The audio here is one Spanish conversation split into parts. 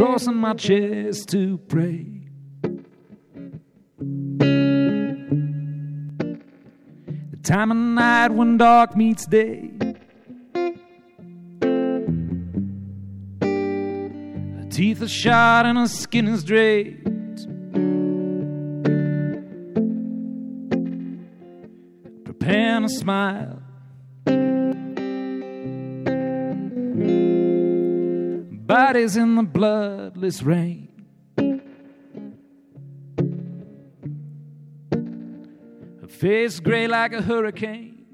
Crossing my chest to pray. The time of night when dark meets day. Her teeth are shot and her skin is draped. Preparing a smile. Bodies in the bloodless rain. Her face gray like a hurricane.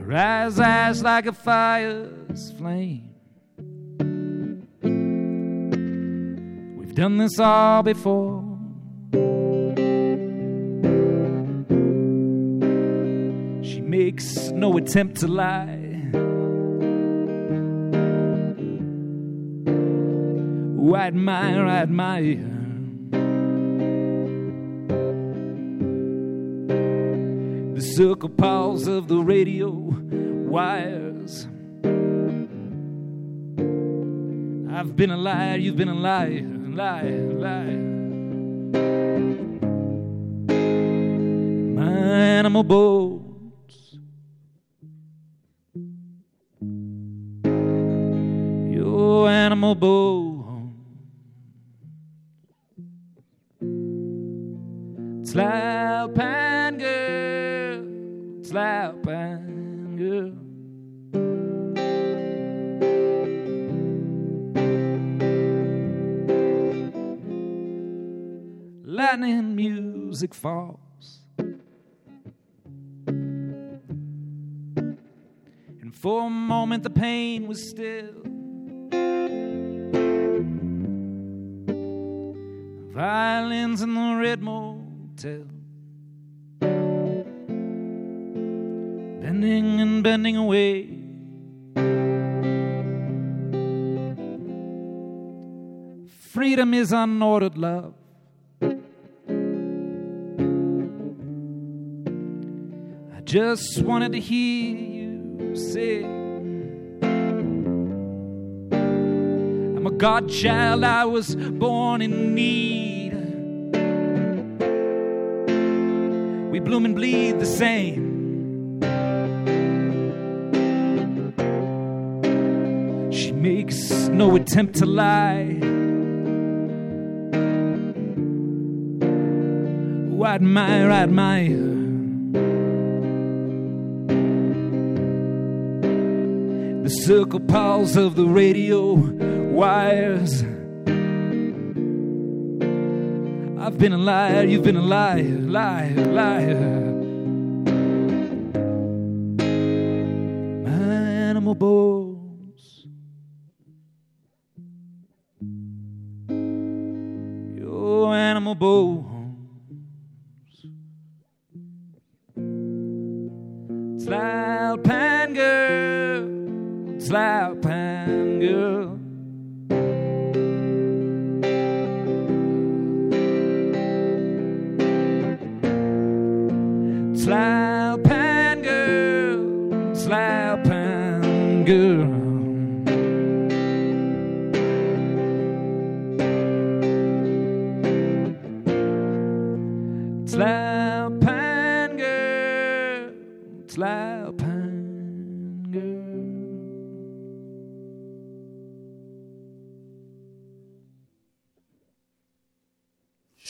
Her eyes, eyes like a fire's flame. We've done this all before. Makes no attempt to lie. Oh, I admire, I admire. The circle pulse of the radio wires. I've been a liar, you've been a liar, liar, liar. My animal bow Slap girl, slap girl. Lightning music falls. And for a moment the pain was still. Violins in the red motel. Bending and bending away. Freedom is unordered love. I just wanted to hear you say. I'm a godchild, I was born in need. we bloom and bleed the same. She makes no attempt to lie. Oh, I admire, I admire. The circle pulse of the radio wires. I've been a liar, you've been a liar, liar, liar. My animal bones. Your animal bones. Pan girl, pan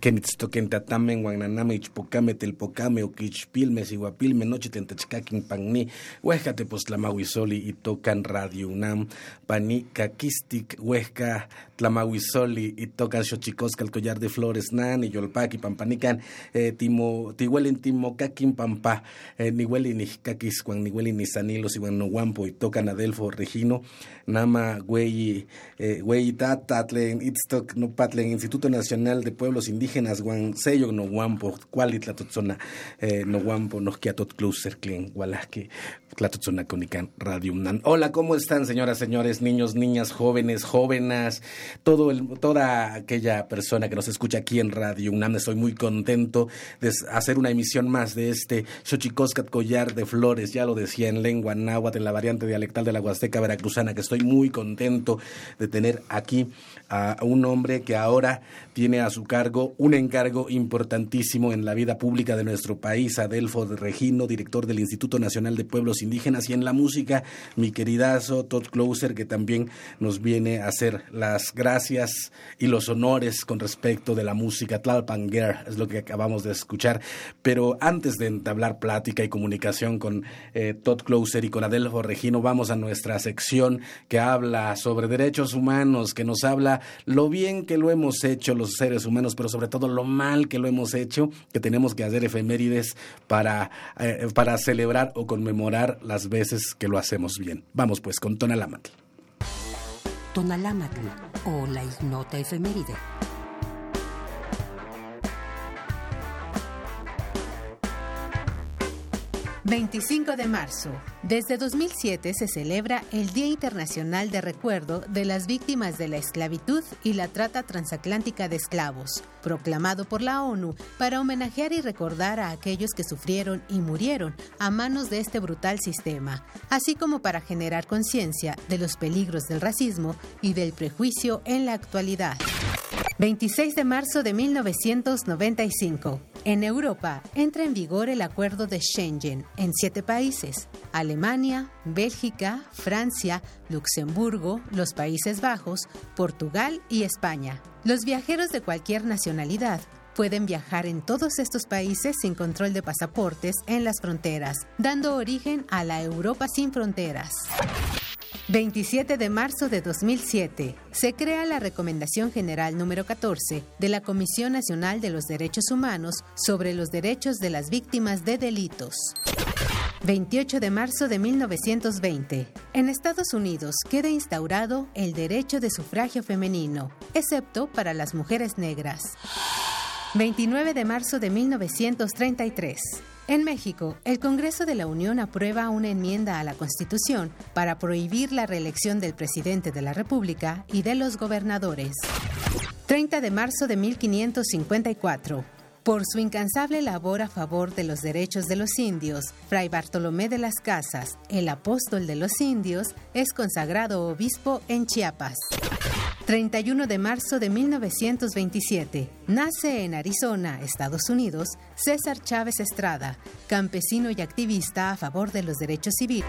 Kenitstoken tatamen, guananame, ichpocame, telpocame, oquichpilme, siguapilme, noche tentachcaquin pagni, postlamahuizoli y tocan Radio UNAM, pani caquistic, huesca, tlamahuizoli y tocan xochicosca, el collar de flores, nan, yolpaqui, pampanican, eh, timo, tihuelin timocaquin pampa, eh, nihueli ni caquis, guan nihueli ni sanilos, y tocan Adelfo Regino, nama, güey, eh, güey, tatatlen, itztoc, no patlen, Instituto Nacional de Pueblos Indígenas, indígenas sello no guampo cuali tlatotzona eh, no guampo cluster clean gualaque tlatotzona conican radio hola cómo están señoras señores niños niñas jóvenes jóvenes todo el, toda aquella persona que nos escucha aquí en radio UNAM estoy muy contento de hacer una emisión más de este Xochicoscat collar de flores ya lo decía en lengua náhuatl en la variante dialectal de la Huasteca veracruzana que estoy muy contento de tener aquí a un hombre que ahora tiene a su cargo un encargo importantísimo en la vida pública de nuestro país, Adelfo de Regino, director del Instituto Nacional de Pueblos Indígenas, y en la música, mi queridazo Todd Closer, que también nos viene a hacer las gracias y los honores con respecto de la música. Tlalpanger es lo que acabamos de escuchar. Pero antes de entablar plática y comunicación con eh, Todd Closer y con Adelfo Regino, vamos a nuestra sección que habla sobre derechos humanos, que nos habla lo bien que lo hemos hecho los seres humanos, pero sobre todo lo mal que lo hemos hecho, que tenemos que hacer efemérides para, eh, para celebrar o conmemorar las veces que lo hacemos bien. Vamos pues con Tonalámatl. Tonalámatl o la ignota efeméride. 25 de marzo. Desde 2007 se celebra el Día Internacional de Recuerdo de las Víctimas de la Esclavitud y la Trata Transatlántica de Esclavos, proclamado por la ONU para homenajear y recordar a aquellos que sufrieron y murieron a manos de este brutal sistema, así como para generar conciencia de los peligros del racismo y del prejuicio en la actualidad. 26 de marzo de 1995. En Europa entra en vigor el acuerdo de Schengen en siete países, Alemania, Bélgica, Francia, Luxemburgo, los Países Bajos, Portugal y España. Los viajeros de cualquier nacionalidad pueden viajar en todos estos países sin control de pasaportes en las fronteras, dando origen a la Europa sin fronteras. 27 de marzo de 2007, se crea la Recomendación General número 14 de la Comisión Nacional de los Derechos Humanos sobre los derechos de las víctimas de delitos. 28 de marzo de 1920. En Estados Unidos queda instaurado el derecho de sufragio femenino, excepto para las mujeres negras. 29 de marzo de 1933. En México, el Congreso de la Unión aprueba una enmienda a la Constitución para prohibir la reelección del presidente de la República y de los gobernadores. 30 de marzo de 1554. Por su incansable labor a favor de los derechos de los indios, Fray Bartolomé de las Casas, el apóstol de los indios, es consagrado obispo en Chiapas. 31 de marzo de 1927. Nace en Arizona, Estados Unidos, César Chávez Estrada, campesino y activista a favor de los derechos civiles.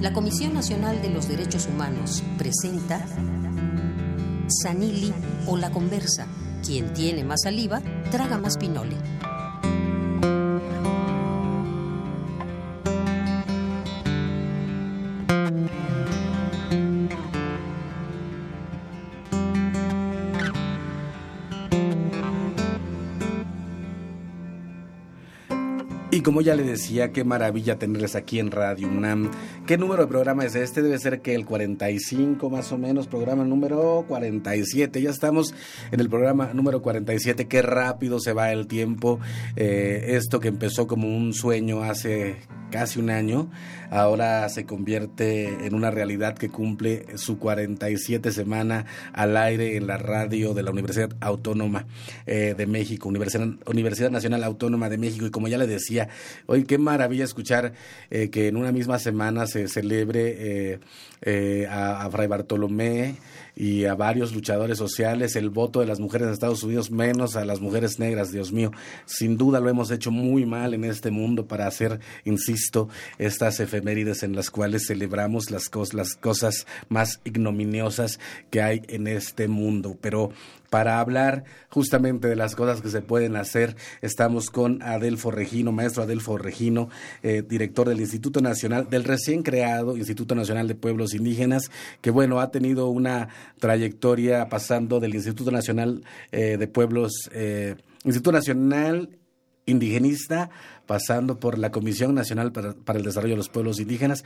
La Comisión Nacional de los Derechos Humanos presenta Sanili o la conversa. Quien tiene más saliva, traga más pinole. Y como ya le decía, qué maravilla tenerles aquí en Radio UNAM. ¿Qué número de programa es este? Debe ser que el 45 más o menos, programa número 47. Ya estamos en el programa número 47. Qué rápido se va el tiempo. Eh, esto que empezó como un sueño hace casi un año, ahora se convierte en una realidad que cumple su 47 semana al aire en la radio de la Universidad Autónoma eh, de México, Universidad, Universidad Nacional Autónoma de México. Y como ya le decía, hoy qué maravilla escuchar eh, que en una misma semana se celebre eh, a, a Fray Bartolomé y a varios luchadores sociales, el voto de las mujeres en Estados Unidos menos a las mujeres negras, Dios mío. Sin duda lo hemos hecho muy mal en este mundo para hacer, insisto, estas efemérides en las cuales celebramos las, las cosas más ignominiosas que hay en este mundo. Pero para hablar justamente de las cosas que se pueden hacer. Estamos con Adelfo Regino, maestro Adelfo Regino, eh, director del Instituto Nacional, del recién creado Instituto Nacional de Pueblos Indígenas, que bueno, ha tenido una trayectoria pasando del Instituto Nacional eh, de Pueblos, eh, Instituto Nacional indigenista, pasando por la Comisión Nacional para, el Desarrollo de los Pueblos Indígenas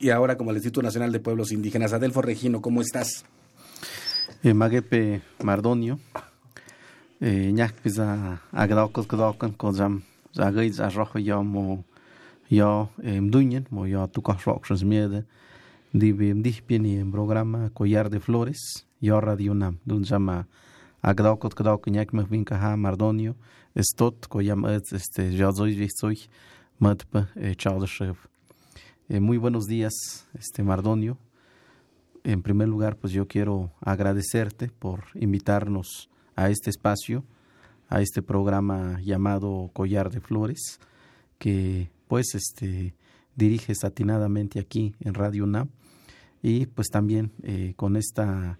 y ahora como el Instituto Nacional de Pueblos Indígenas. Adelfo Regino, ¿cómo estás? e magepe mardonio e ñak pisa agdokos gdokan ko jam zagay za rojo yo mo yo mduñen mo yo tu kos rock miede di mdih pieni en programa collar de flores yo radio nam dun jama agdokos gdok ñak me vinka ha mardonio estot ko yam este yo soy soy matpa chaldeshev muy buenos días este mardonio. En primer lugar, pues yo quiero agradecerte por invitarnos a este espacio, a este programa llamado Collar de Flores, que pues este diriges atinadamente aquí en Radio UNAM y pues también eh, con esta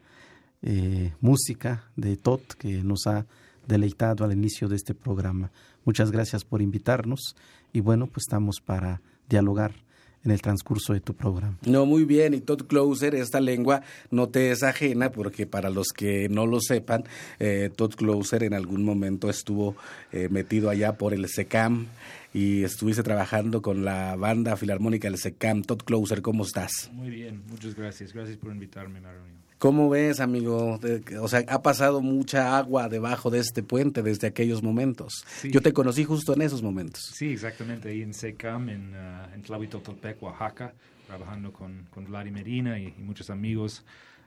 eh, música de Tot que nos ha deleitado al inicio de este programa. Muchas gracias por invitarnos y bueno, pues estamos para dialogar en el transcurso de tu programa. No, muy bien. Y Todd Closer, esta lengua no te es ajena, porque para los que no lo sepan, eh, Todd Closer en algún momento estuvo eh, metido allá por el SECAM y estuviste trabajando con la banda filarmónica del SECAM. Todd Closer, ¿cómo estás? Muy bien, muchas gracias. Gracias por invitarme a la reunión. ¿Cómo ves, amigo? O sea, ha pasado mucha agua debajo de este puente desde aquellos momentos. Yo te conocí justo en esos momentos. Sí, exactamente, ahí en SECAM, en, uh, en Tlahuitotolpec, Oaxaca, trabajando con, con Vladimir Medina y, muchos amigos,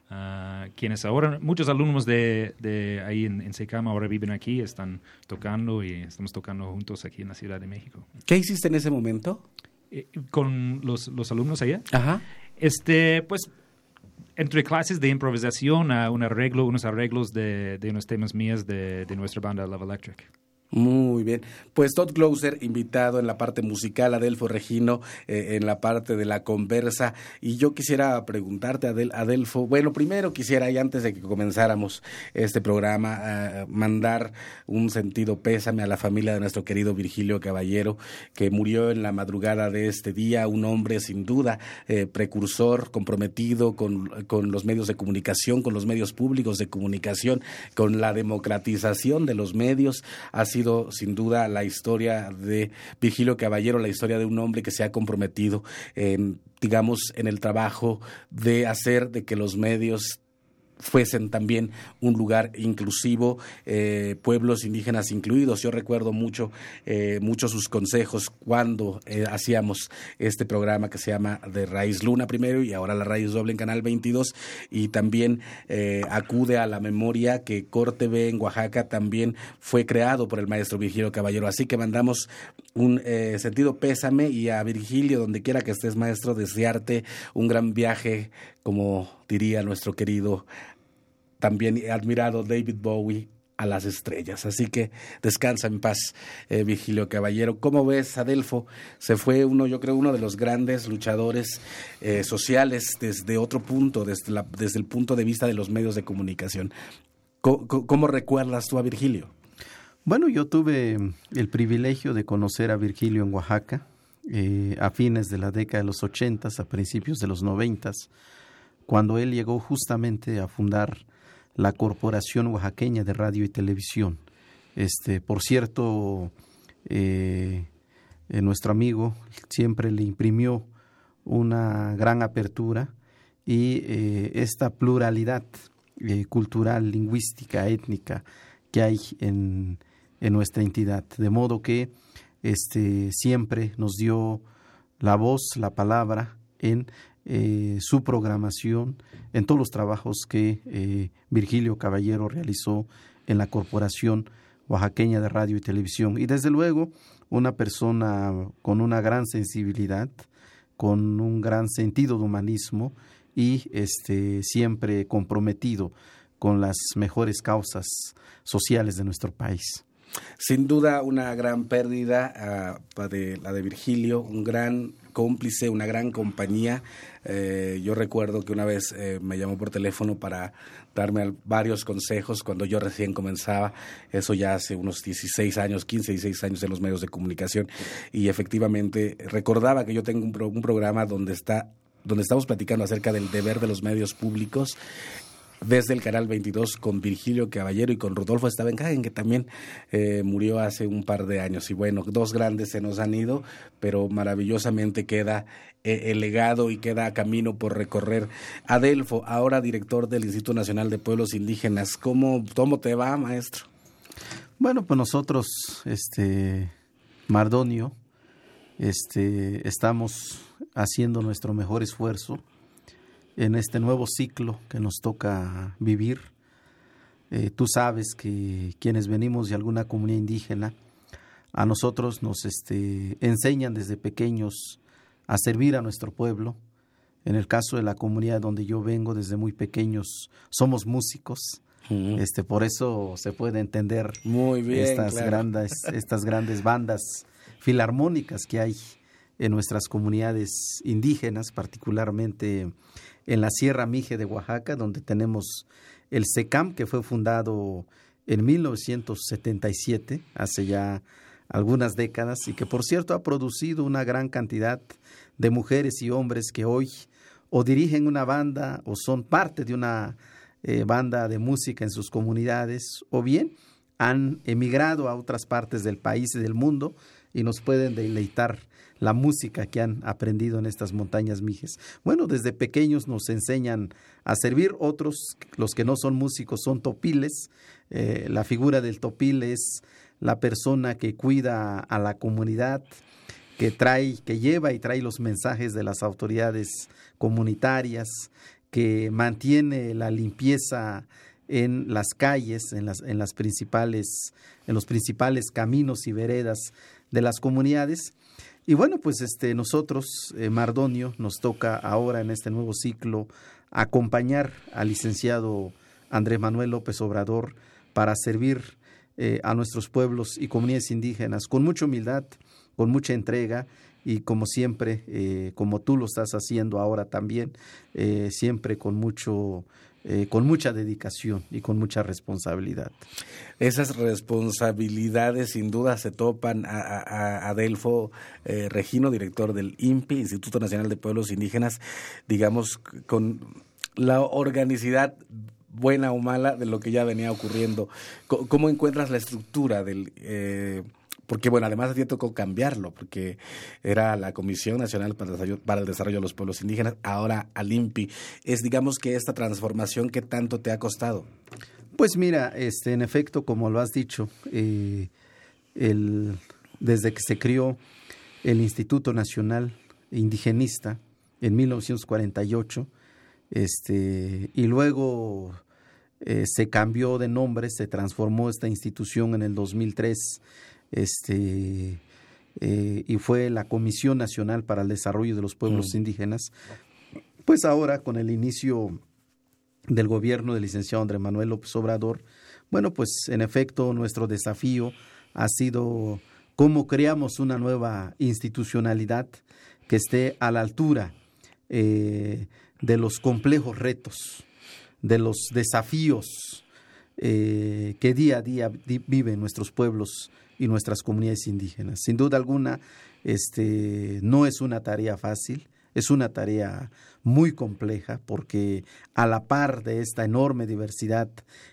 uh, quienes ahora, muchos alumnos de, de ahí en, en, SECAM ahora viven aquí, están tocando y estamos tocando juntos aquí en la Ciudad de México. ¿Qué hiciste en ese momento? Eh, ¿Con los, los alumnos allá? Ajá. Este, pues entre clases de improvisación a un arreglo, unos arreglos de, de unos temas míos de, de nuestra banda Love Electric. Muy bien. Pues Todd Closer, invitado en la parte musical, Adelfo Regino eh, en la parte de la conversa. Y yo quisiera preguntarte, Adel, Adelfo, bueno, primero quisiera, y antes de que comenzáramos este programa, eh, mandar un sentido pésame a la familia de nuestro querido Virgilio Caballero, que murió en la madrugada de este día, un hombre sin duda eh, precursor, comprometido con, con los medios de comunicación, con los medios públicos de comunicación, con la democratización de los medios. Así sin duda la historia de Virgilio Caballero, la historia de un hombre que se ha comprometido, en, digamos, en el trabajo de hacer de que los medios fuesen también un lugar inclusivo, eh, pueblos indígenas incluidos. Yo recuerdo mucho, eh, mucho sus consejos cuando eh, hacíamos este programa que se llama De Raíz Luna primero y ahora La Raíz Doble en Canal 22 y también acude a la memoria que Corte B en Oaxaca también fue creado por el maestro Virgilio Caballero. Así que mandamos un sentido pésame y a Virgilio, donde quiera que estés maestro, desearte un gran viaje, como diría nuestro querido también admirado David Bowie a las estrellas. Así que descansa en paz, eh, Vigilio Caballero. ¿Cómo ves, Adelfo? Se fue uno, yo creo, uno de los grandes luchadores eh, sociales desde otro punto, desde, desde el punto de vista de los medios de comunicación. ¿Cómo, recuerdas tú a Virgilio? Bueno, yo tuve el privilegio de conocer a Virgilio en Oaxaca eh, a fines de la década de los ochentas, a principios de los noventas, cuando él llegó justamente a fundar la Corporación Oaxaqueña de Radio y Televisión. Este, por cierto, eh, eh, nuestro amigo siempre le imprimió una gran apertura y eh, esta pluralidad cultural, lingüística, étnica que hay en, en, nuestra entidad. De modo que este, siempre nos dio la voz, la palabra en eh, su programación en todos los trabajos que eh, Virgilio Caballero realizó en la Corporación Oaxaqueña de Radio y Televisión. Y desde luego, una persona con una gran sensibilidad, con un gran sentido de humanismo y este, siempre comprometido con las mejores causas sociales de nuestro país. Sin duda una gran pérdida uh, de la de Virgilio, un gran cómplice, una gran compañía. Eh, yo recuerdo que una vez eh, me llamó por teléfono para darme varios consejos cuando yo recién comenzaba, eso ya hace unos 16 años, 15, 16 años en los medios de comunicación, y efectivamente recordaba que yo tengo un, un programa donde está donde estamos platicando acerca del deber de los medios públicos desde el canal 22 con Virgilio Caballero y con Rodolfo Stavenhagen, que también eh, murió hace un par de años. Y bueno, dos grandes se nos han ido, pero maravillosamente queda eh, el legado y queda camino por recorrer. Adelfo, ahora director del Instituto Nacional de Pueblos Indígenas, ¿cómo, cómo te va, maestro? Bueno, pues nosotros, este, Mardonio, este, estamos haciendo nuestro mejor esfuerzo en este nuevo ciclo que nos toca vivir. Eh, tú sabes que quienes venimos de alguna comunidad indígena, a nosotros nos este, enseñan desde pequeños a servir a nuestro pueblo. En el caso de la comunidad donde yo vengo, desde muy pequeños, somos músicos. Este, por eso se puede entender muy estas, grandes, estas grandes bandas filarmónicas que hay en nuestras comunidades indígenas, particularmente en la Sierra Mije de Oaxaca, donde tenemos el SECAM, que fue fundado en 1977, hace ya algunas décadas, y que por cierto ha producido una gran cantidad de mujeres y hombres que hoy o dirigen una banda o son parte de una eh, banda de música en sus comunidades, o bien han emigrado a otras partes del país y del mundo y nos pueden deleitar la música que han aprendido en estas montañas mijes. Bueno, desde pequeños nos enseñan a servir, otros, los que no son músicos, son topiles. Eh, la figura del topil es la persona que cuida a la comunidad, que trae, que lleva y trae los mensajes de las autoridades comunitarias, que mantiene la limpieza en las calles, en las, en las principales, en los principales caminos y veredas de las comunidades. Y bueno, pues este, nosotros, eh, Mardonio, nos toca ahora en este nuevo ciclo acompañar al licenciado Andrés Manuel López Obrador para servir eh, a nuestros pueblos y comunidades indígenas con mucha humildad, con mucha entrega y como siempre, eh, como tú lo estás haciendo ahora también, siempre con mucho eh, con mucha dedicación y con mucha responsabilidad. Esas responsabilidades sin duda se topan a, Adelfo eh, Regino, director del INPI, Instituto Nacional de Pueblos Indígenas, digamos, con la organicidad buena o mala de lo que ya venía ocurriendo. ¿Cómo encuentras la estructura del... Eh, porque bueno, además a ti tocó cambiarlo, porque era la Comisión Nacional para el, Desarrollo, de los Pueblos Indígenas, ahora Alimpi. Es digamos que esta transformación que tanto te ha costado. Pues mira, este, en efecto, como lo has dicho, eh, el, desde que se crió el Instituto Nacional Indigenista en 1948, este, y luego eh, se cambió de nombre, se transformó esta institución en el 2003 este, eh, y fue la Comisión Nacional para el Desarrollo de los Pueblos mm. Indígenas, pues ahora con el inicio del gobierno del licenciado Andrés Manuel López Obrador, bueno, pues en efecto nuestro desafío ha sido cómo creamos una nueva institucionalidad que esté a la altura eh, de los complejos retos, de los desafíos eh, que día a día viven nuestros pueblos y nuestras comunidades indígenas. Sin duda alguna, este, no es una tarea fácil, es una tarea muy compleja porque a la par de esta enorme diversidad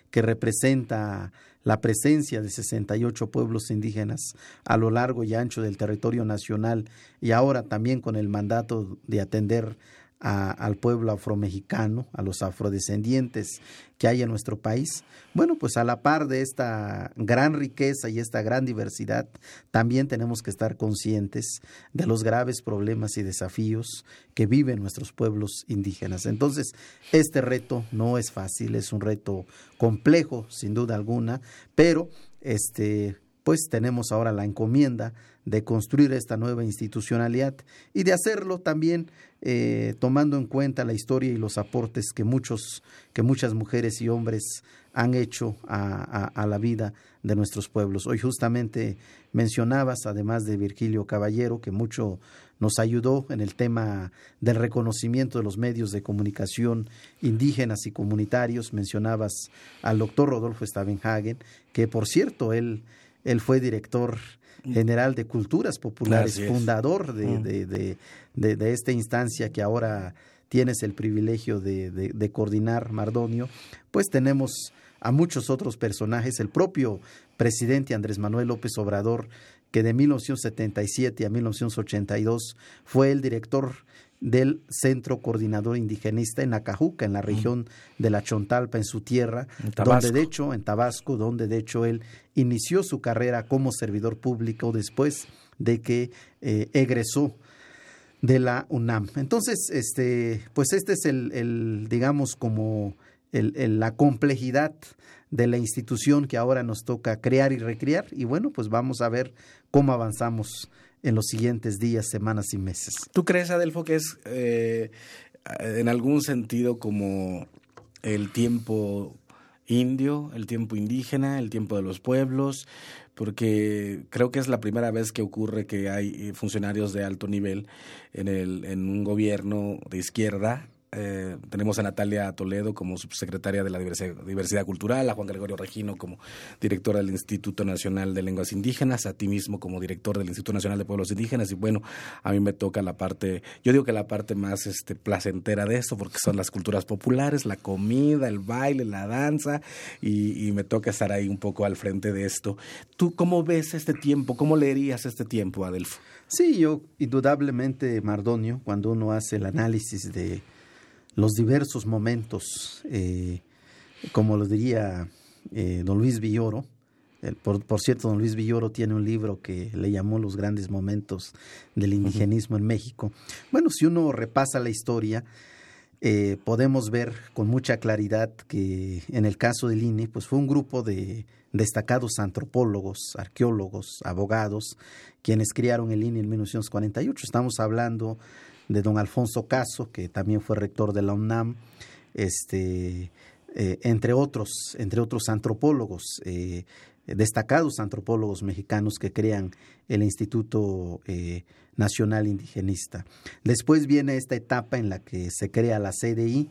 que representa la presencia de 68 pueblos indígenas a lo largo y ancho del territorio nacional y ahora también con el mandato de atender al pueblo afromexicano, a los afrodescendientes que hay en nuestro país. Bueno, pues a la par de esta gran riqueza y esta gran diversidad, también tenemos que estar conscientes de los graves problemas y desafíos que viven nuestros pueblos indígenas. Entonces, este reto no es fácil, es un reto complejo, sin duda alguna, pero este pues tenemos ahora la encomienda de construir esta nueva institucionalidad y de hacerlo también eh, tomando en cuenta la historia y los aportes que muchos, que muchas mujeres y hombres han hecho a, la vida de nuestros pueblos. Hoy justamente mencionabas, además de Virgilio Caballero, que mucho nos ayudó en el tema del reconocimiento de los medios de comunicación indígenas y comunitarios. Mencionabas al doctor Rodolfo Stavenhagen, que por cierto, él, él fue director general de culturas populares, fundador mm. de, de, esta instancia que ahora tienes el privilegio de, coordinar, Mardonio, pues tenemos a muchos otros personajes, el propio presidente Andrés Manuel López Obrador, que de 1977 a 1982 fue el director del Centro Coordinador Indigenista en Acajuca, en la región de la Chontalpa, en su tierra, donde de hecho, en Tabasco, donde de hecho él inició su carrera como servidor público después de que eh, egresó de la UNAM. Entonces, este, pues este es el, el digamos, como el, la complejidad de la institución que ahora nos toca crear y recrear. Y bueno, pues vamos a ver cómo avanzamos en los siguientes días, semanas y meses. ¿Tú crees, Adelfo, que es eh, en algún sentido como el tiempo indio, el tiempo indígena, el tiempo de los pueblos? porque creo que es la primera vez que ocurre que hay funcionarios de alto nivel en, el, en un gobierno de izquierda eh, tenemos a Natalia Toledo como subsecretaria de la diversidad, cultural, a Juan Gregorio Regino como director del Instituto Nacional de Lenguas Indígenas, a ti mismo como director del Instituto Nacional de Pueblos Indígenas y bueno, a mí me toca la parte, yo digo que la parte más este, placentera de esto porque son las culturas populares, la comida, el baile, la danza y, y me toca estar ahí un poco al frente de esto. ¿Tú cómo ves este tiempo? ¿Cómo leerías este tiempo, Adelfo? Sí, yo indudablemente, Mardonio, cuando uno hace el análisis de los diversos momentos, eh, como lo diría eh, don Luis Villoro. por, cierto, don Luis Villoro tiene un libro que le llamó Los grandes momentos del indigenismo en México. Bueno, si uno repasa la historia, eh, podemos ver con mucha claridad que en el caso del INE, pues fue un grupo de destacados antropólogos, arqueólogos, abogados, quienes criaron el INE en 1948. Estamos hablando de don Alfonso Caso, que también fue rector de la UNAM, este, eh, entre, otros, entre otros antropólogos, eh, destacados antropólogos mexicanos que crean el Instituto eh, Nacional Indigenista. Después viene esta etapa en la que se crea la CDI,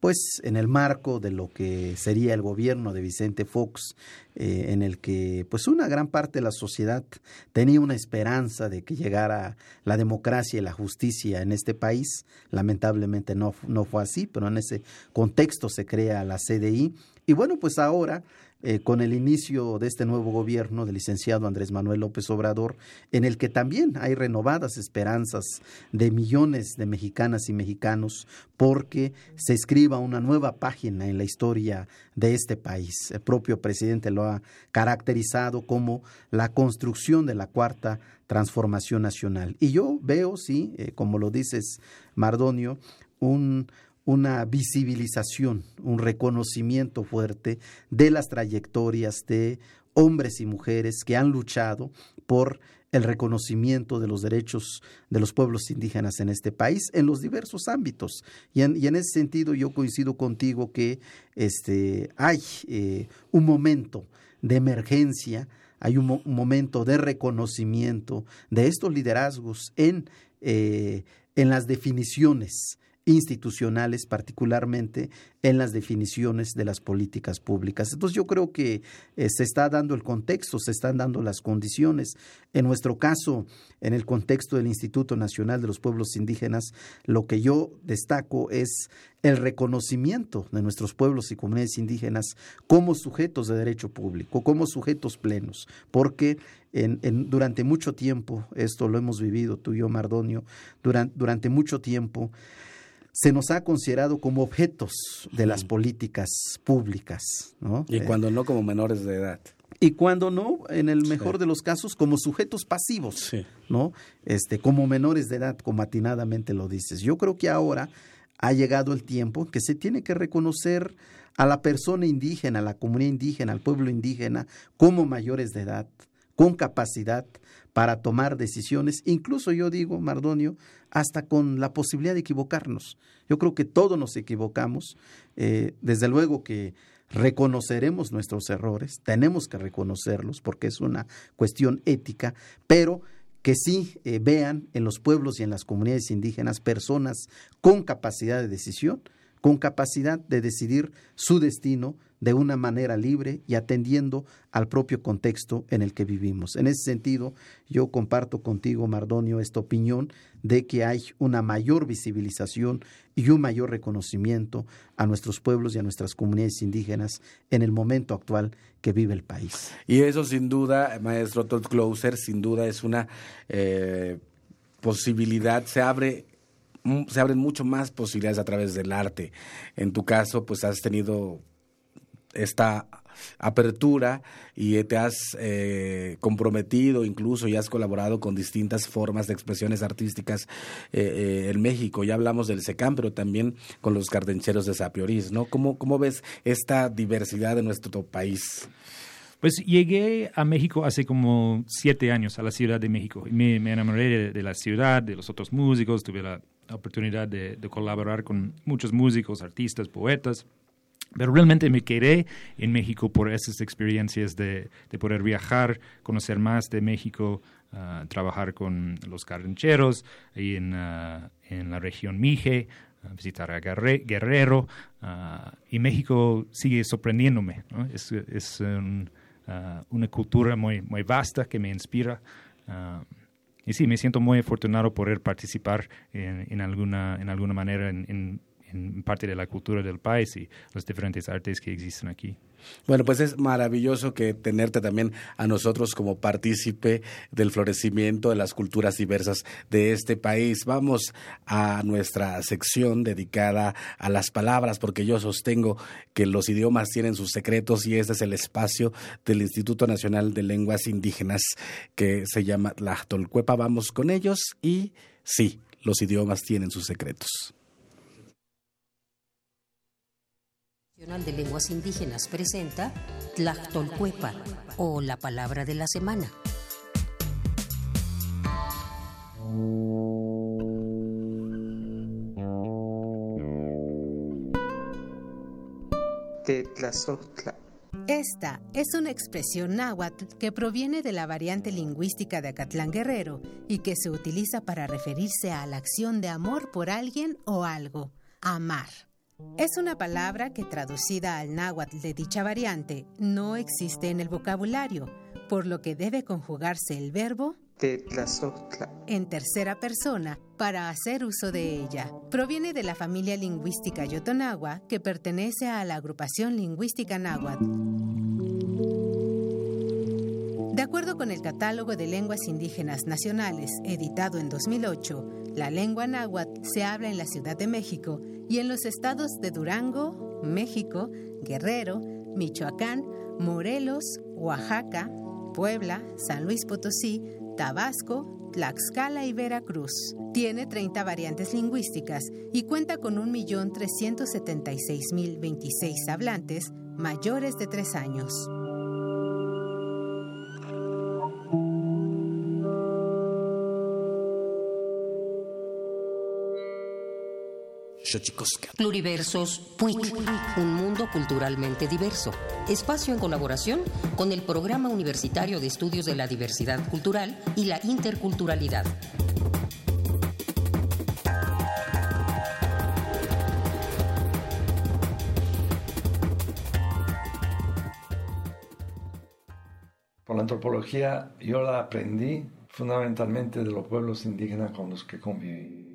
pues en el marco de lo que sería el gobierno de Vicente Fox, eh, en el que pues una gran parte de la sociedad tenía una esperanza de que llegara la democracia y la justicia en este país. Lamentablemente no, no fue así, pero en ese contexto se crea la CDI. Y bueno, pues ahora eh, con el inicio de este nuevo gobierno del licenciado Andrés Manuel López Obrador, en el que también hay renovadas esperanzas de millones de mexicanas y mexicanos porque se escriba una nueva página en la historia de este país. El propio presidente lo ha caracterizado como la construcción de la cuarta transformación nacional. Y yo veo, sí, eh, como lo dices, Mardonio, un, una visibilización, un reconocimiento fuerte de las trayectorias de hombres y mujeres que han luchado por el reconocimiento de los derechos de los pueblos indígenas en este país en los diversos ámbitos. Y en, ese sentido yo coincido contigo que este, hay eh, un momento de emergencia, hay un, momento de reconocimiento de estos liderazgos en, eh, en las definiciones institucionales, particularmente en las definiciones de las políticas públicas. Entonces yo creo que eh, se está dando el contexto, se están dando las condiciones. En nuestro caso, en el contexto del Instituto Nacional de los Pueblos Indígenas, lo que yo destaco es el reconocimiento de nuestros pueblos y comunidades indígenas como sujetos de derecho público, como sujetos plenos, porque en, durante mucho tiempo, esto lo hemos vivido tú y yo, Mardonio, durante, durante mucho tiempo, se nos ha considerado como objetos de las políticas públicas. ¿no? Y cuando no como menores de edad. Y cuando no, en el mejor de los casos, como sujetos pasivos, ¿no? Este, como menores de edad, como atinadamente lo dices. Yo creo que ahora ha llegado el tiempo que se tiene que reconocer a la persona indígena, a la comunidad indígena, al pueblo indígena, como mayores de edad, con capacidad para tomar decisiones, incluso yo digo, Mardonio, hasta con la posibilidad de equivocarnos. Yo creo que todos nos equivocamos, eh, desde luego que reconoceremos nuestros errores, tenemos que reconocerlos porque es una cuestión ética, pero que sí eh, vean en los pueblos y en las comunidades indígenas personas con capacidad de decisión, con capacidad de decidir su destino de una manera libre y atendiendo al propio contexto en el que vivimos. En ese sentido, yo comparto contigo, Mardonio, esta opinión de que hay una mayor visibilización y un mayor reconocimiento a nuestros pueblos y a nuestras comunidades indígenas en el momento actual que vive el país. Y eso sin duda, maestro Todd Closer, sin duda es una eh, posibilidad, se abre se abren mucho más posibilidades a través del arte. En tu caso, pues has tenido esta apertura y te has eh, comprometido incluso y has colaborado con distintas formas de expresiones artísticas eh, eh, en México. Ya hablamos del SECAM, pero también con los cardencheros de Sapiorís, ¿no? ¿Cómo, ¿Cómo ves esta diversidad de nuestro país? Pues llegué a México hace como siete años, a la Ciudad de México. Y me, enamoré de, la ciudad, de los otros músicos, tuve la oportunidad de, colaborar con muchos músicos, artistas, poetas. Pero realmente me quedé en México por esas experiencias de, poder viajar, conocer más de México, ah, trabajar con los carrancheros y en, ah, en la región Mije, ah, visitar a Guerrero. y México sigue sorprendiéndome. Es, es una cultura muy, muy vasta que me inspira. Y sí, me siento muy afortunado poder participar en, en alguna, en alguna manera en, en parte de la cultura del país y las diferentes artes que existen aquí. Bueno, pues es maravilloso que tenerte también a nosotros como partícipe del florecimiento de las culturas diversas de este país. Vamos a nuestra sección dedicada a las palabras, porque yo sostengo que los idiomas tienen sus secretos y este es el espacio del Instituto Nacional de Lenguas Indígenas que se llama La Tolcuepa. Vamos con ellos y sí, los idiomas tienen sus secretos. Nacional de Lenguas Indígenas presenta Tlactolcuepa o la palabra de la semana. Esta es una expresión náhuatl que proviene de la variante lingüística de Acatlán Guerrero y que se utiliza para referirse a la acción de amor por alguien o algo, amar. Es una palabra que traducida al náhuatl de dicha variante no existe en el vocabulario, por lo que debe conjugarse el verbo en tercera persona para hacer uso de ella. Proviene de la familia lingüística Yotonagua que pertenece a la agrupación lingüística náhuatl. De acuerdo con el Catálogo de Lenguas Indígenas Nacionales, editado en 2008, la lengua náhuatl se habla en la Ciudad de México y en los estados de Durango, México, Guerrero, Michoacán, Morelos, Oaxaca, Puebla, San Luis Potosí, Tabasco, Tlaxcala y Veracruz. Tiene 30 variantes lingüísticas y cuenta con 1.376.026 hablantes mayores de 3 años. Pluriversos PUIC, un mundo culturalmente diverso. Espacio en colaboración con el Programa Universitario de Estudios de la Diversidad Cultural y la Interculturalidad. Por la antropología yo la aprendí fundamentalmente de los pueblos indígenas con los que conviví.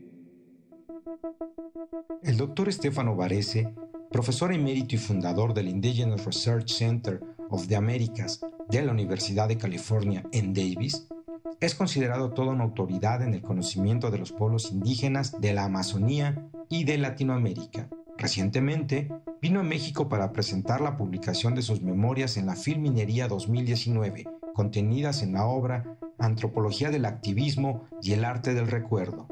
El doctor Estefano Varese, profesor emérito y fundador del Indigenous Research Center of the Americas de la Universidad de California en Davis, es considerado toda una autoridad en el conocimiento de los pueblos indígenas de la Amazonía y de Latinoamérica. Recientemente vino a México para presentar la publicación de sus memorias en la Filminería 2019, contenidas en la obra Antropología del Activismo y el Arte del Recuerdo,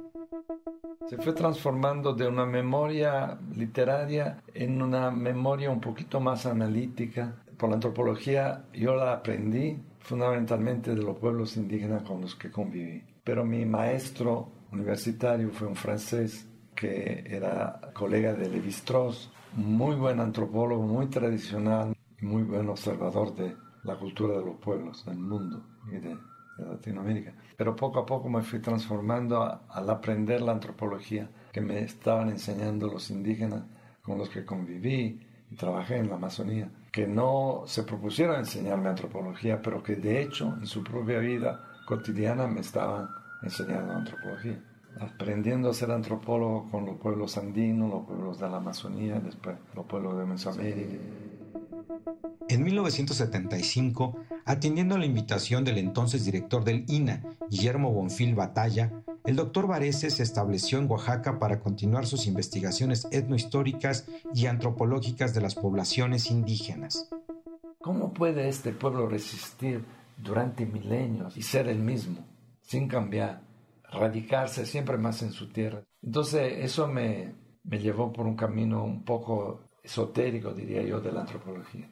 Se fue transformando de una memoria literaria en una memoria un poquito más analítica. Por la antropología yo la aprendí fundamentalmente de los pueblos indígenas con los que conviví. Pero mi maestro universitario fue un francés que era colega de Lévi-Strauss, muy buen antropólogo, muy tradicional y muy buen observador de la cultura de los pueblos del mundo y de, Latinoamérica. Pero poco a poco me fui transformando al aprender la antropología que me estaban enseñando los indígenas con los que conviví y trabajé en la Amazonía, que no se propusieron enseñarme antropología, pero que de hecho en su propia vida cotidiana me estaban enseñando antropología aprendiendo a ser antropólogo con los pueblos andinos, los pueblos de la Amazonía, después los pueblos de Mesoamérica. En 1975, atendiendo a la invitación del entonces director del INA, Guillermo Bonfil Batalla, el doctor Varese se estableció en Oaxaca para continuar sus investigaciones etnohistóricas y antropológicas de las poblaciones indígenas. ¿Cómo puede este pueblo resistir durante milenios y ser el mismo, sin cambiar? radicarse siempre más en su tierra. Entonces eso me, me llevó por un camino un poco esotérico, diría yo, de la antropología.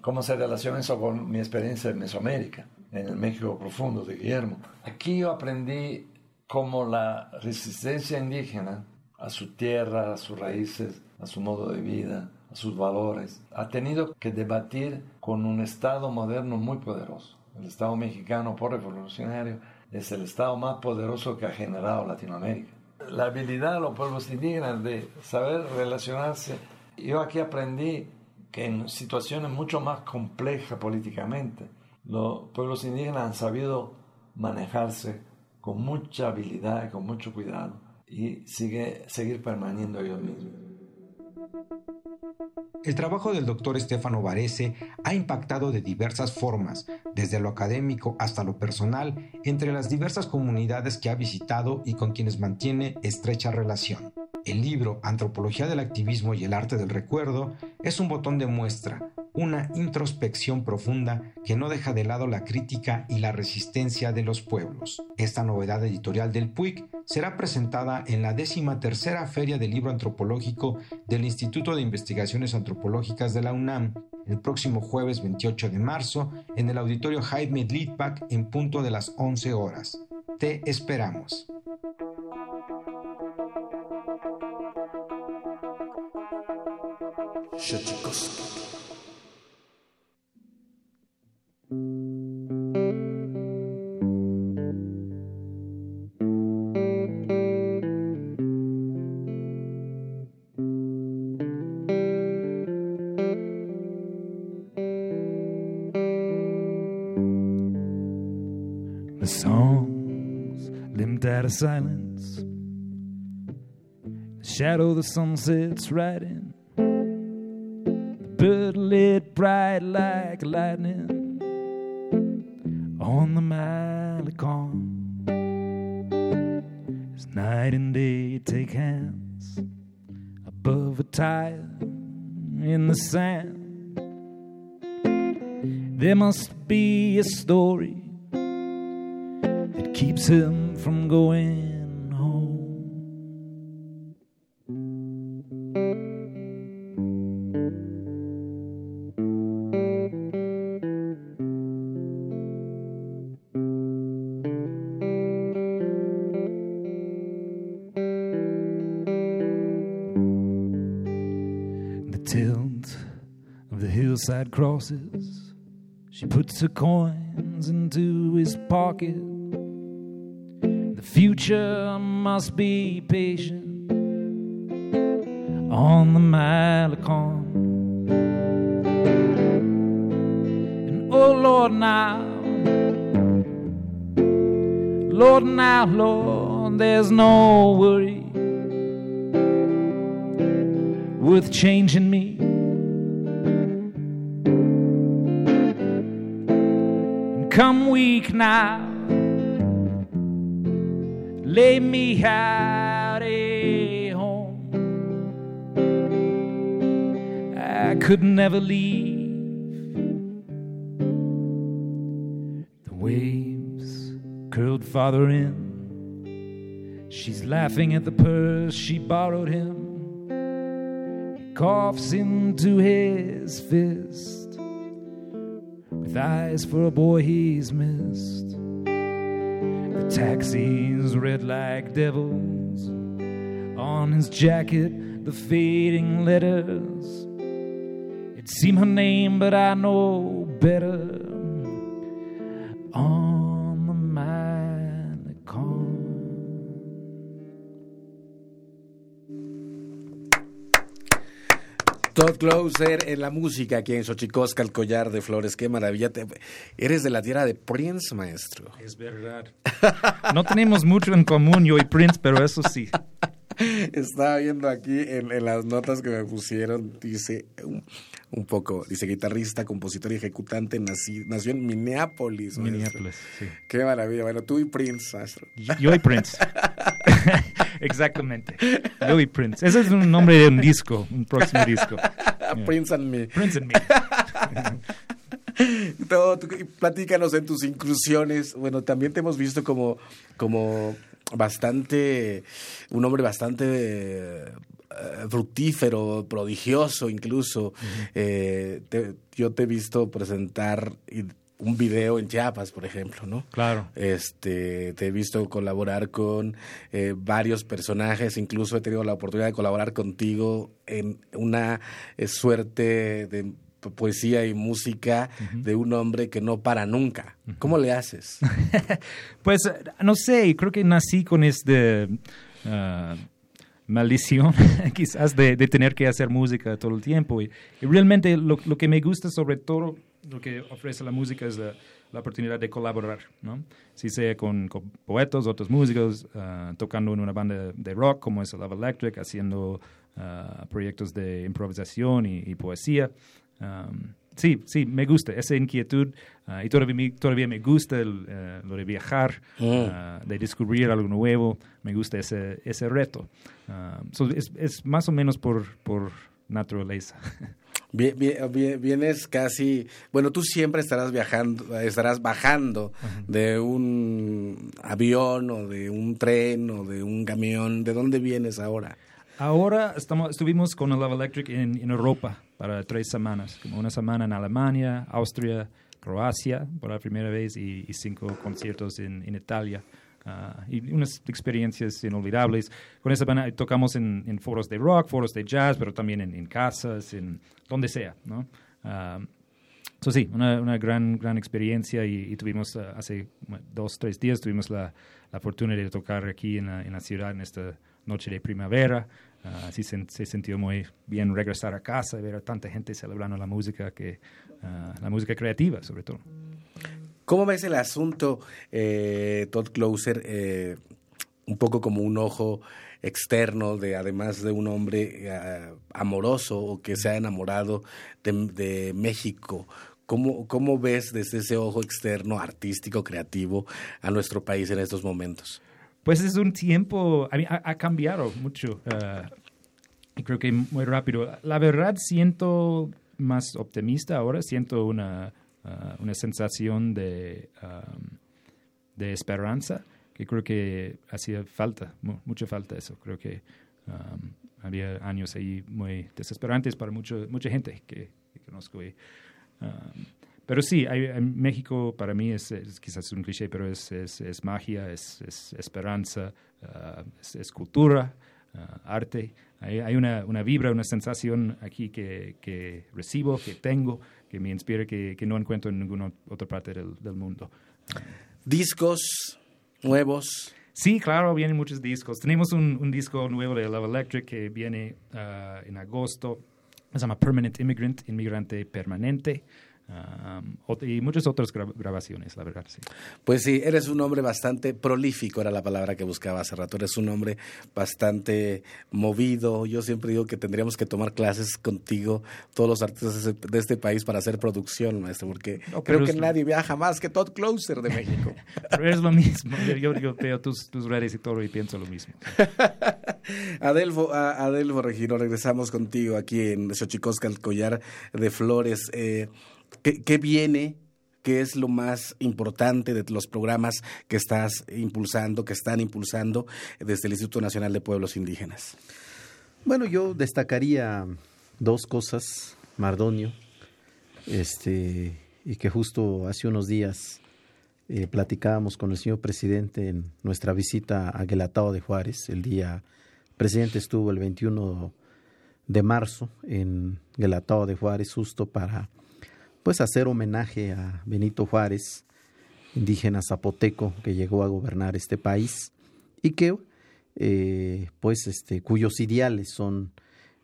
¿Cómo se relaciona eso con mi experiencia en Mesoamérica, en el México profundo de Guillermo? Aquí yo aprendí cómo la resistencia indígena a su tierra, a sus raíces, a su modo de vida, a sus valores, ha tenido que debatir con un Estado moderno muy poderoso. El Estado mexicano por revolucionario es el Estado más poderoso que ha generado Latinoamérica. La habilidad de los pueblos indígenas de saber relacionarse. Yo aquí aprendí que en situaciones mucho más complejas políticamente, los pueblos indígenas han sabido manejarse con mucha habilidad y con mucho cuidado y sigue, seguir permaneciendo ellos mismos. El trabajo del doctor Estefano Varese ha impactado de diversas formas, desde lo académico hasta lo personal, entre las diversas comunidades que ha visitado y con quienes mantiene estrecha relación. El libro Antropología del Activismo y el Arte del Recuerdo es un botón de muestra, una introspección profunda que no deja de lado la crítica y la resistencia de los pueblos. Esta novedad editorial del PUIC será presentada en la décima tercera Feria del Libro Antropológico del Instituto de Investigaciones Antropológicas de la UNAM el próximo jueves 28 de marzo en el auditorio Jaime Liedbach en punto de las 11 horas. Te esperamos. Silence. The shadow the sun sets right in. Bird lit bright like lightning on the Malecon. As night and day take hands above a tire in the sand. There must be a story that keeps him from going Tilt of the hillside crosses. She puts her coins into his pocket. The future must be patient on the Malecon. And oh Lord, now, Lord, now, Lord, there's no worry worth changing me. And come week now lay me out a home. I could never leave. The waves curled farther in. She's laughing at the purse she borrowed him. Coughs into his fist with eyes for a boy he's missed. The taxis red like devils on his jacket, the fading letters. It seemed her name, but I know better. Todd Closer en la música aquí en Xochicosca, el collar de flores. Qué maravilla. Te- Eres de la tierra de Prince, maestro. Es verdad. No tenemos mucho en común, yo y Prince, pero eso sí. Estaba viendo aquí en, en las notas que me pusieron, dice un, un poco, dice guitarrista, compositor y ejecutante, nací- nació en Minneapolis. maestro. Minneapolis, sí. Qué maravilla. Bueno, tú y Prince, maestro. Yo- Yo y Prince. Exactamente. Yo y Prince. Ese es un nombre de un disco, un próximo disco. Yeah. Prince and me. Prince and me. Todo, tú- platícanos en tus incursiones. Bueno, también te hemos visto como, como bastante, un hombre bastante eh, fructífero, prodigioso incluso. Eh, te- yo te he visto presentar y- un video en Chiapas, por ejemplo, ¿no? Claro. Este, te he visto colaborar con eh, varios personajes, incluso he tenido la oportunidad de colaborar contigo en una eh, suerte de po- poesía y música de un hombre que no para nunca. ¿Cómo le haces? Pues no sé, creo que nací con este ah, maldición quizás de, de tener que hacer música todo el tiempo. Y, y realmente lo, lo que me gusta sobre todo, lo que ofrece la música es la, la oportunidad de colaborar, ¿no? Si sea con, con poetas, otros músicos, ah, tocando en una banda de rock como es Love Electric, haciendo ah, proyectos de improvisación y, y poesía. Um, sí, sí, me gusta esa inquietud ah, y todavía, me- todavía me gusta el, eh, lo de viajar, ah, de descubrir algo nuevo, me gusta ese, ese reto. So es, es más o menos por, por naturaleza. Vie- vie- vie- Vienes casi, bueno, tú siempre estarás viajando, estarás bajando de un avión o de un tren o de un camión. ¿De dónde vienes ahora? Ahora estamos, estuvimos con el Love Electric en, en Europa para tres semanas, como una semana en Alemania, Austria, Croacia por la primera vez y, y cinco conciertos en, en Italia. Ah, y unas experiencias inolvidables. Con esa banda tocamos en, en foros de rock, foros de jazz, pero también en, en casas, en donde sea, ¿no? Ah, So, sí, una, una gran, gran experiencia y, y tuvimos uh, hace dos, tres días tuvimos la, la fortuna de tocar aquí en la, en la ciudad en esta noche de primavera. Uh, sí se, se sintió muy bien regresar a casa y ver a tanta gente celebrando la música, que, uh, la música creativa sobre todo. ¿Cómo ves el asunto, eh, Todd Closer, eh, un poco como un ojo externo de además de un hombre eh, amoroso o que se ha enamorado de, México? ¿Cómo, ¿Cómo ves desde ese ojo externo, artístico, creativo, a nuestro país en estos momentos? Pues es un tiempo, ha, cambiado mucho. Uh, creo que muy rápido. La verdad siento más optimista ahora, siento una, uh, una sensación de, um, de esperanza que creo que hacía falta, mu mucha falta eso. Creo que um, había años ahí muy desesperantes para mucho, mucha gente que, conozco. Y, um, pero sí, hay, México para mí es, es, quizás un cliché, pero es, es, es magia, es, esperanza, uh, es, cultura, uh, arte. Hay, hay una, una, vibra, una sensación aquí que, que, recibo, que tengo, que me inspira, que, que no encuentro en ninguna otra parte del, del mundo. Discos nuevos. Sí, claro, vienen muchos discos. Tenemos un, un disco nuevo de Love Electric que viene uh, en agosto. Se llama Permanent Immigrant, inmigrante permanente. Um, y muchas otras gra grabaciones, la verdad, sí. Pues sí, eres un hombre bastante prolífico, era la palabra que buscaba hace rato. Eres un hombre bastante movido. Yo siempre digo que tendríamos que tomar clases contigo, todos los artistas de este país, para hacer producción, maestro, porque no, creo que nadie viaja más que Todd Closer de México. pero es lo mismo. Yo, yo veo tus, tus, redes y todo y pienso lo mismo. Adelfo, a, Adelfo Regino, regresamos contigo aquí en Xochicosca, el collar de flores. Eh, ¿Qué, ¿Qué, viene ¿qué es lo más importante de los programas que estás impulsando, que están impulsando desde el Instituto Nacional de Pueblos Indígenas? Bueno, yo destacaría dos cosas, Mardonio, este, y que justo hace unos días eh, platicábamos con el señor presidente en nuestra visita a Guelatao de Juárez. El día, el presidente estuvo el 21 de marzo en Guelatao de Juárez justo para pues hacer homenaje a Benito Juárez, indígena zapoteco que llegó a gobernar este país y que eh, pues este cuyos ideales son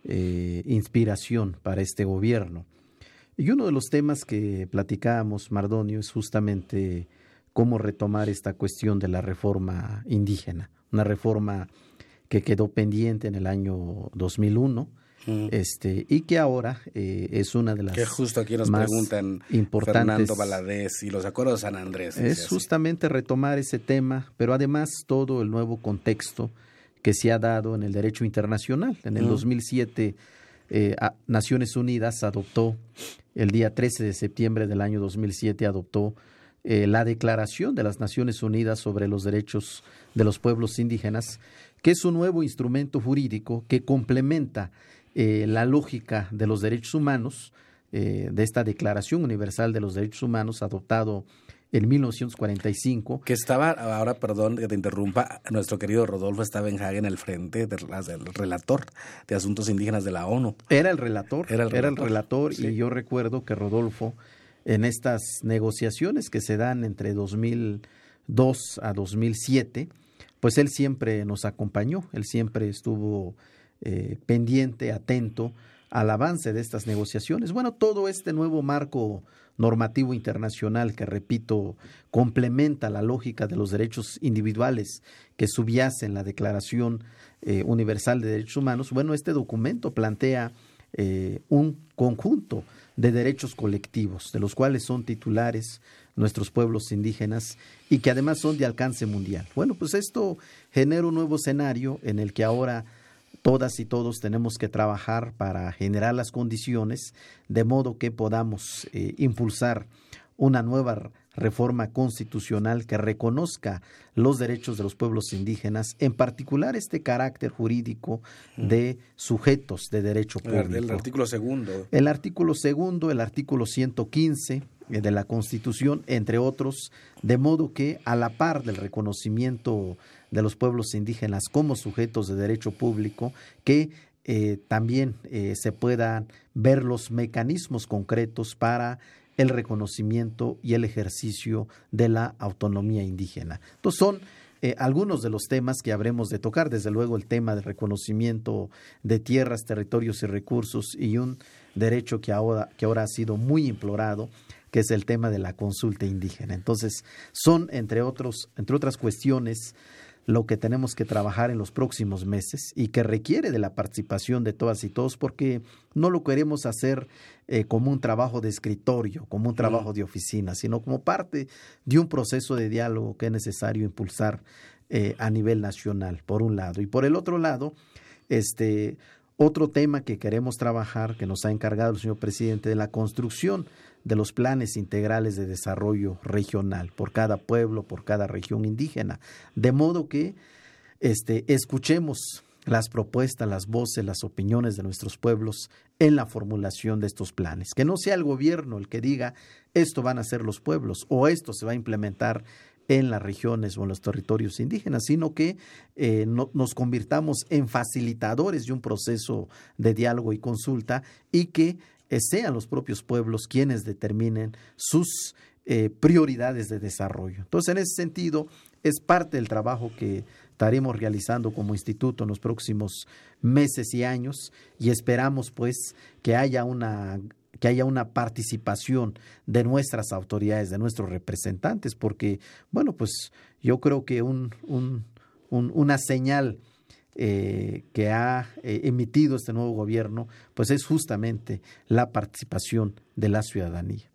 eh, inspiración para este gobierno. Y uno de los temas que platicábamos, Mardonio, es justamente cómo retomar esta cuestión de la reforma indígena, una reforma que quedó pendiente en el año 2001 este y que ahora eh, es una de las que justo aquí nos preguntan importantes. Fernando Valadez y los acuerdos de San Andrés es justamente retomar ese tema pero además todo el nuevo contexto que se ha dado en el derecho internacional. En el 2007 eh, Naciones Unidas adoptó el día 13 de septiembre del año 2007 adoptó eh, la Declaración de las Naciones Unidas sobre los Derechos de los Pueblos Indígenas, que es un nuevo instrumento jurídico que complementa eh, la lógica de los derechos humanos, eh, de esta Declaración Universal de los Derechos Humanos adoptado en 1945. Que estaba, ahora perdón que te interrumpa, nuestro querido Rodolfo estaba en Hagen al frente del, relator de asuntos indígenas de la ONU. Era el relator, era el relator, y yo recuerdo que Rodolfo en estas negociaciones que se dan entre 2002 a 2007, pues él siempre nos acompañó, él siempre estuvo eh, pendiente, atento al avance de estas negociaciones. Bueno, todo este nuevo marco normativo internacional que, repito, complementa la lógica de los derechos individuales que subyacen la Declaración eh, Universal de Derechos Humanos, bueno, este documento plantea eh, un conjunto de derechos colectivos, de los cuales son titulares nuestros pueblos indígenas y que además son de alcance mundial. Bueno, pues esto genera un nuevo escenario en el que ahora todas y todos tenemos que trabajar para generar las condiciones de modo que podamos eh, impulsar una nueva reforma constitucional que reconozca los derechos de los pueblos indígenas, en particular este carácter jurídico de sujetos de derecho público. El, artículo segundo. El artículo segundo, el artículo 115 eh, de la Constitución, entre otros, de modo que a la par del reconocimiento de los pueblos indígenas como sujetos de derecho público, que eh, también eh, se puedan ver los mecanismos concretos para el reconocimiento y el ejercicio de la autonomía indígena. Entonces son eh, algunos de los temas que habremos de tocar, desde luego el tema del reconocimiento de tierras, territorios y recursos y un derecho que ahora, que ahora ha sido muy implorado, que es el tema de la consulta indígena. Entonces, son, entre, otros, entre otras cuestiones, lo que tenemos que trabajar en los próximos meses y que requiere de la participación de todas y todos porque no lo queremos hacer eh, como un trabajo de escritorio, como un trabajo de oficina, sino como parte de un proceso de diálogo que es necesario impulsar eh, a nivel nacional, por un lado. Y por el otro lado, este, otro tema que queremos trabajar, que nos ha encargado el señor presidente, de la construcción de los planes integrales de desarrollo regional por cada pueblo, por cada región indígena, de modo que este, escuchemos las propuestas, las voces, las opiniones de nuestros pueblos en la formulación de estos planes. Que no sea el gobierno el que diga esto van a ser los pueblos o esto se va a implementar en las regiones o en los territorios indígenas, sino que eh, nos convirtamos en facilitadores de un proceso de diálogo y consulta y que sean los propios pueblos quienes determinen sus eh, prioridades de desarrollo. Entonces, en ese sentido, es parte del trabajo que estaremos realizando como instituto en los próximos meses y años y esperamos pues que haya una que haya una participación de nuestras autoridades, de nuestros representantes, porque, bueno, pues yo creo que un, una señal eh, que ha eh, emitido este nuevo gobierno, pues es justamente la participación de la ciudadanía.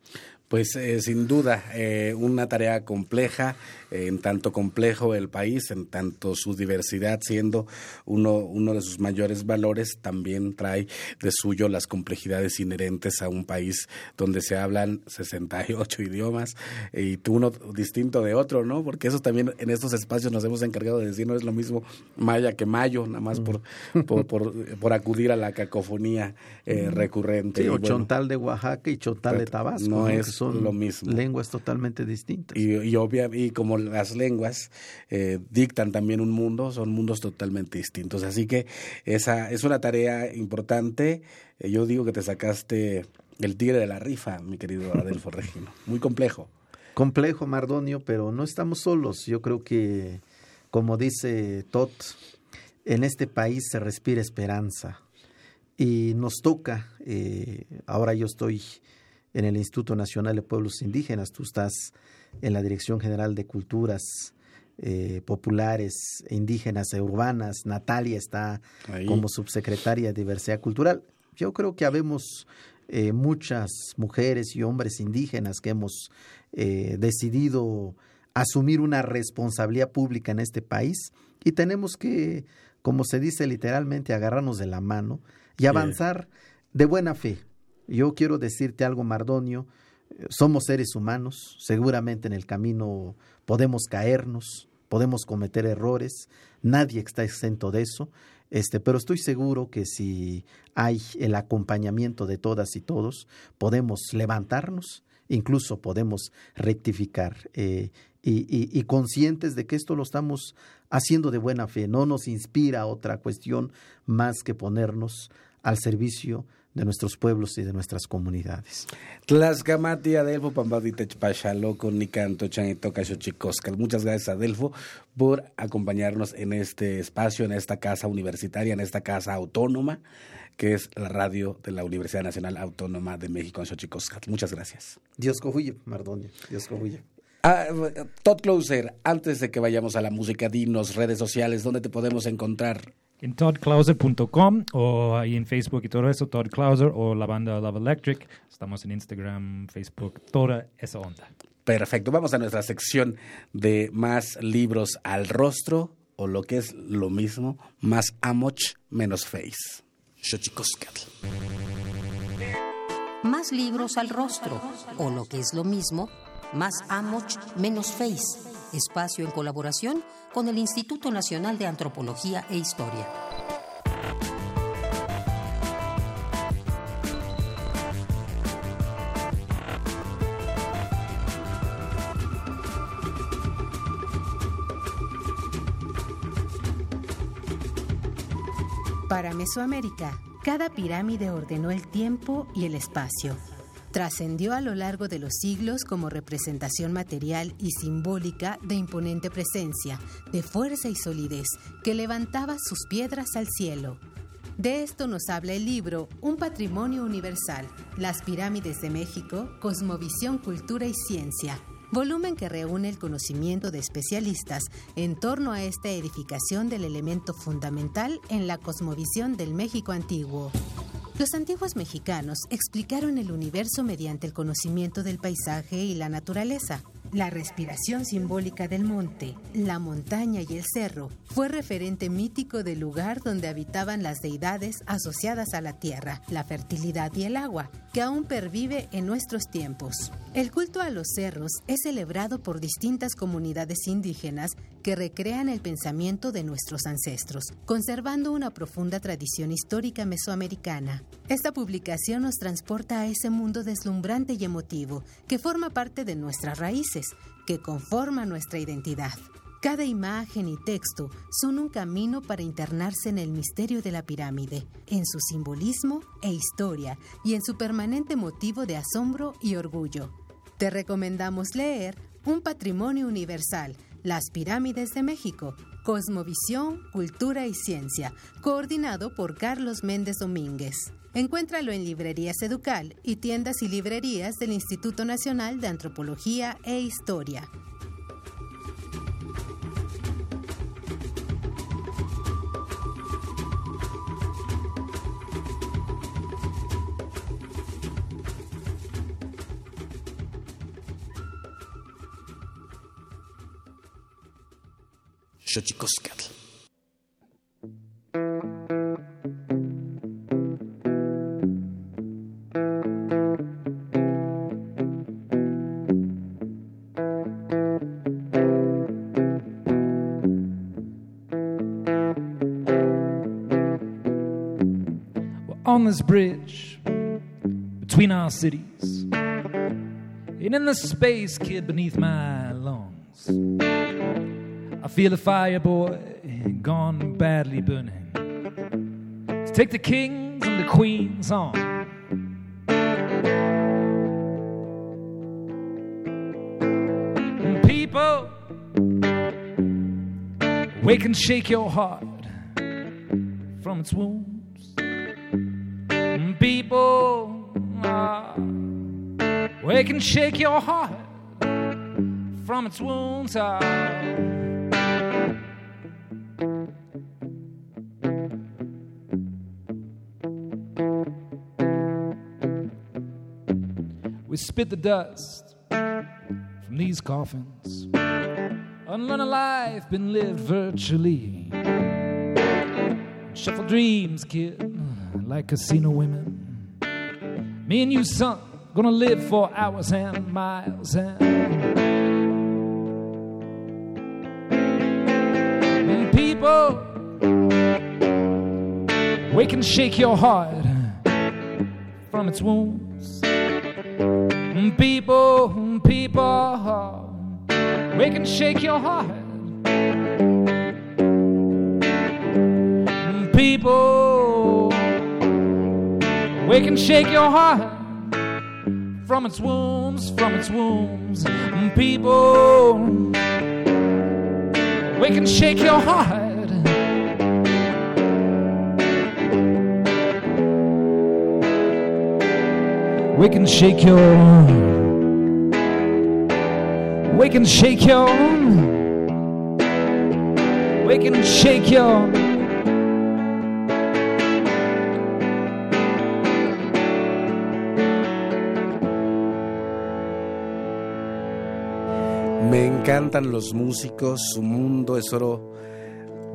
Pues eh, sin duda, eh, una tarea compleja, en tanto complejo el país, en tanto su diversidad siendo uno, uno de sus mayores valores, también trae de suyo las complejidades inherentes a un país donde se hablan 68 idiomas y uno distinto de otro, ¿no? Porque eso también en estos espacios nos hemos encargado de decir, no es lo mismo maya que mayo, nada más por, por, por, acudir a la cacofonía eh, recurrente. o chontal de Oaxaca y chontal de Tabasco. No, es son lo mismo. lenguas totalmente distintas. Y, y, obvia, y como las lenguas eh, dictan también un mundo, son mundos totalmente distintos. Así que esa es una tarea importante. Eh, yo digo que te sacaste el tigre de la rifa, mi querido Adelfo Regino. Muy complejo. Complejo, Mardonio, pero no estamos solos. Yo creo que, como dice Tot, en este país se respira esperanza y nos toca, eh, ahora yo estoy en el Instituto Nacional de Pueblos Indígenas, tú estás en la Dirección General de Culturas eh, Populares Indígenas e Urbanas, Natalia está como subsecretaria de Diversidad Cultural. Yo creo que habemos eh, muchas mujeres y hombres indígenas que hemos eh, decidido asumir una responsabilidad pública en este país y tenemos que, como se dice literalmente, agarrarnos de la mano y avanzar de buena fe yo quiero decirte algo, Mardonio, somos seres humanos, seguramente en el camino podemos caernos, podemos cometer errores, nadie está exento de eso, este, pero estoy seguro que si hay el acompañamiento de todas y todos, podemos levantarnos, incluso podemos rectificar. Eh, y, y, conscientes de que esto lo estamos haciendo de buena fe, no nos inspira otra cuestión más que ponernos al servicio de nuestros pueblos y de nuestras comunidades. Tlaskamati Adelfo con Nicanto Muchas gracias Adelfo por acompañarnos en este espacio, en esta casa universitaria, en esta casa autónoma que es la radio de la Universidad Nacional Autónoma de México en Xochicoscatl. Muchas gracias. Dios cojuye, Mardonio. Dios cojuye. Ah, Todd Closer, antes de que vayamos a la música, dinos redes sociales, ¿dónde te podemos encontrar? En toddclouser.com o ahí en Facebook y todo eso, Todd Clouser o la banda Love Electric. Estamos en Instagram, Facebook, toda esa onda. Perfecto, vamos a nuestra sección de más libros al rostro o lo que es lo mismo, más amoch menos face. Más libros al rostro o lo que es lo mismo, más amoch menos face espacio en colaboración con el Instituto Nacional de Antropología e Historia. Para Mesoamérica, cada pirámide ordenó el tiempo y el espacio trascendió a lo largo de los siglos como representación material y simbólica de imponente presencia, de fuerza y solidez, que levantaba sus piedras al cielo. De esto nos habla el libro Un Patrimonio Universal, Las Pirámides de México, Cosmovisión, Cultura y Ciencia, volumen que reúne el conocimiento de especialistas en torno a esta edificación del elemento fundamental en la cosmovisión del México antiguo. Los antiguos mexicanos explicaron el universo mediante el conocimiento del paisaje y la naturaleza. La respiración simbólica del monte, la montaña y el cerro fue referente mítico del lugar donde habitaban las deidades asociadas a la tierra, la fertilidad y el agua, que aún pervive en nuestros tiempos. El culto a los cerros es celebrado por distintas comunidades indígenas que recrean el pensamiento de nuestros ancestros, conservando una profunda tradición histórica mesoamericana. Esta publicación nos transporta a ese mundo deslumbrante y emotivo que forma parte de nuestras raíces, que conforma nuestra identidad. Cada imagen y texto son un camino para internarse en el misterio de la pirámide, en su simbolismo e historia y en su permanente motivo de asombro y orgullo. Te recomendamos leer Un Patrimonio Universal, Las Pirámides de México, Cosmovisión, Cultura y Ciencia, coordinado por Carlos Méndez Domínguez. Encuéntralo en Librerías Educal y tiendas y librerías del Instituto Nacional de Antropología e Historia. Xochicoscatl. on this bridge between our cities. And in the space, kid, beneath my feel the fire, boy, gone badly burning. To take the kings and the queens on. People, wake and shake your heart from its wounds people uh, wake and shake your heart from its wounds. Uh. We spit the dust from these coffins. Unlearn a life been lived virtually. Shuffle dreams, kid like casino women. Me and you, son, gonna live for hours and miles and. people, wake and shake your heart from its wounds. And people, um people, wake and shake your heart. Um people Wake and shake your heart from its wounds, from its wounds. People, wake and shake your heart. Wake and shake your, wake and shake your, wake and shake your. Me encantan los músicos, su mundo es oro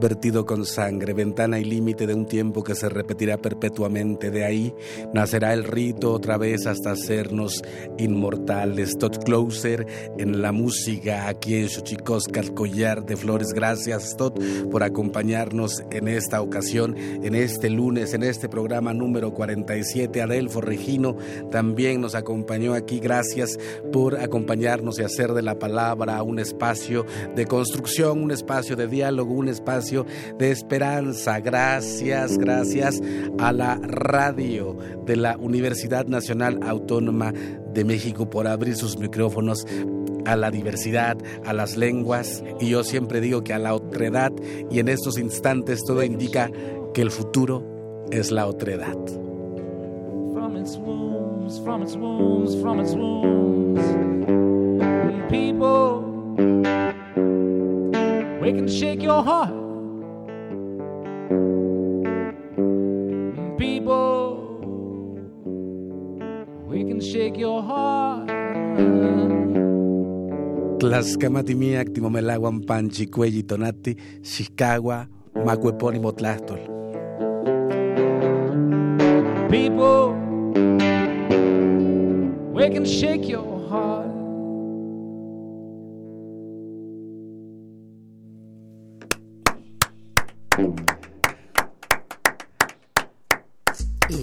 vertido con sangre, ventana y límite de un tiempo que se repetirá perpetuamente. De ahí nacerá el rito otra vez hasta hacernos inmortales. Todd Closer en la música aquí en Xochicosca, el collar de flores. Gracias, Todd, por acompañarnos en esta ocasión, en este lunes, en este programa número 47. Adelfo Regino también nos acompañó aquí. Gracias por acompañarnos y hacer de la palabra un espacio de construcción, un espacio de diálogo, un espacio de esperanza. Gracias, gracias a la radio de la Universidad Nacional Autónoma de México por abrir sus micrófonos a la diversidad, a las lenguas y yo siempre digo que a la otredad y en estos instantes todo indica que el futuro es la otredad. From its from its from its. People, we can shake your heart. We can shake your heart. Tlaxcamatimiac, timomelaguan panchi, cuelli tonati, xicagua, macuepónimo tlastol. People, we can shake your heart.